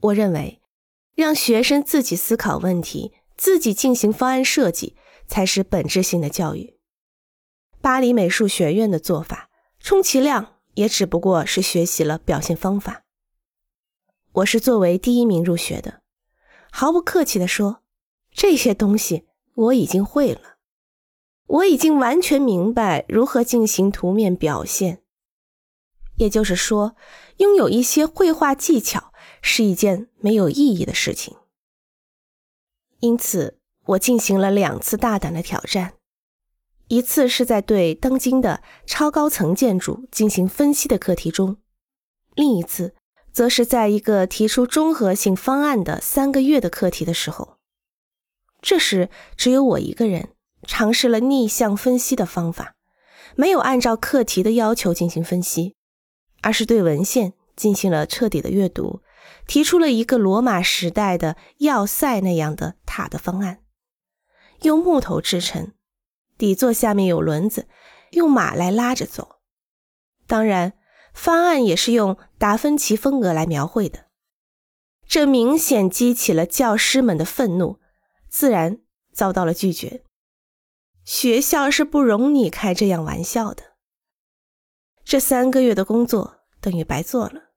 我认为，让学生自己思考问题，自己进行方案设计，才是本质性的教育。巴黎美术学院的做法，充其量也只不过是学习了表现方法。我是作为第一名入学的，毫不客气地说，这些东西我已经会了，我已经完全明白如何进行图面表现。也就是说，拥有一些绘画技巧是一件没有意义的事情。因此，我进行了两次大胆的挑战，一次是在对当今的超高层建筑进行分析的课题中，另一次则是在一个提出综合性方案的三个月的课题的时候。这时，只有我一个人尝试了逆向分析的方法，没有按照课题的要求进行分析。而是对文献进行了彻底的阅读，提出了一个罗马时代的要塞那样的塔的方案，用木头制成，底座下面有轮子，用马来拉着走。当然，方案也是用达芬奇风格来描绘的，这明显激起了教师们的愤怒，自然遭到了拒绝。学校是不容你开这样玩笑的。这三个月的工作等于白做了。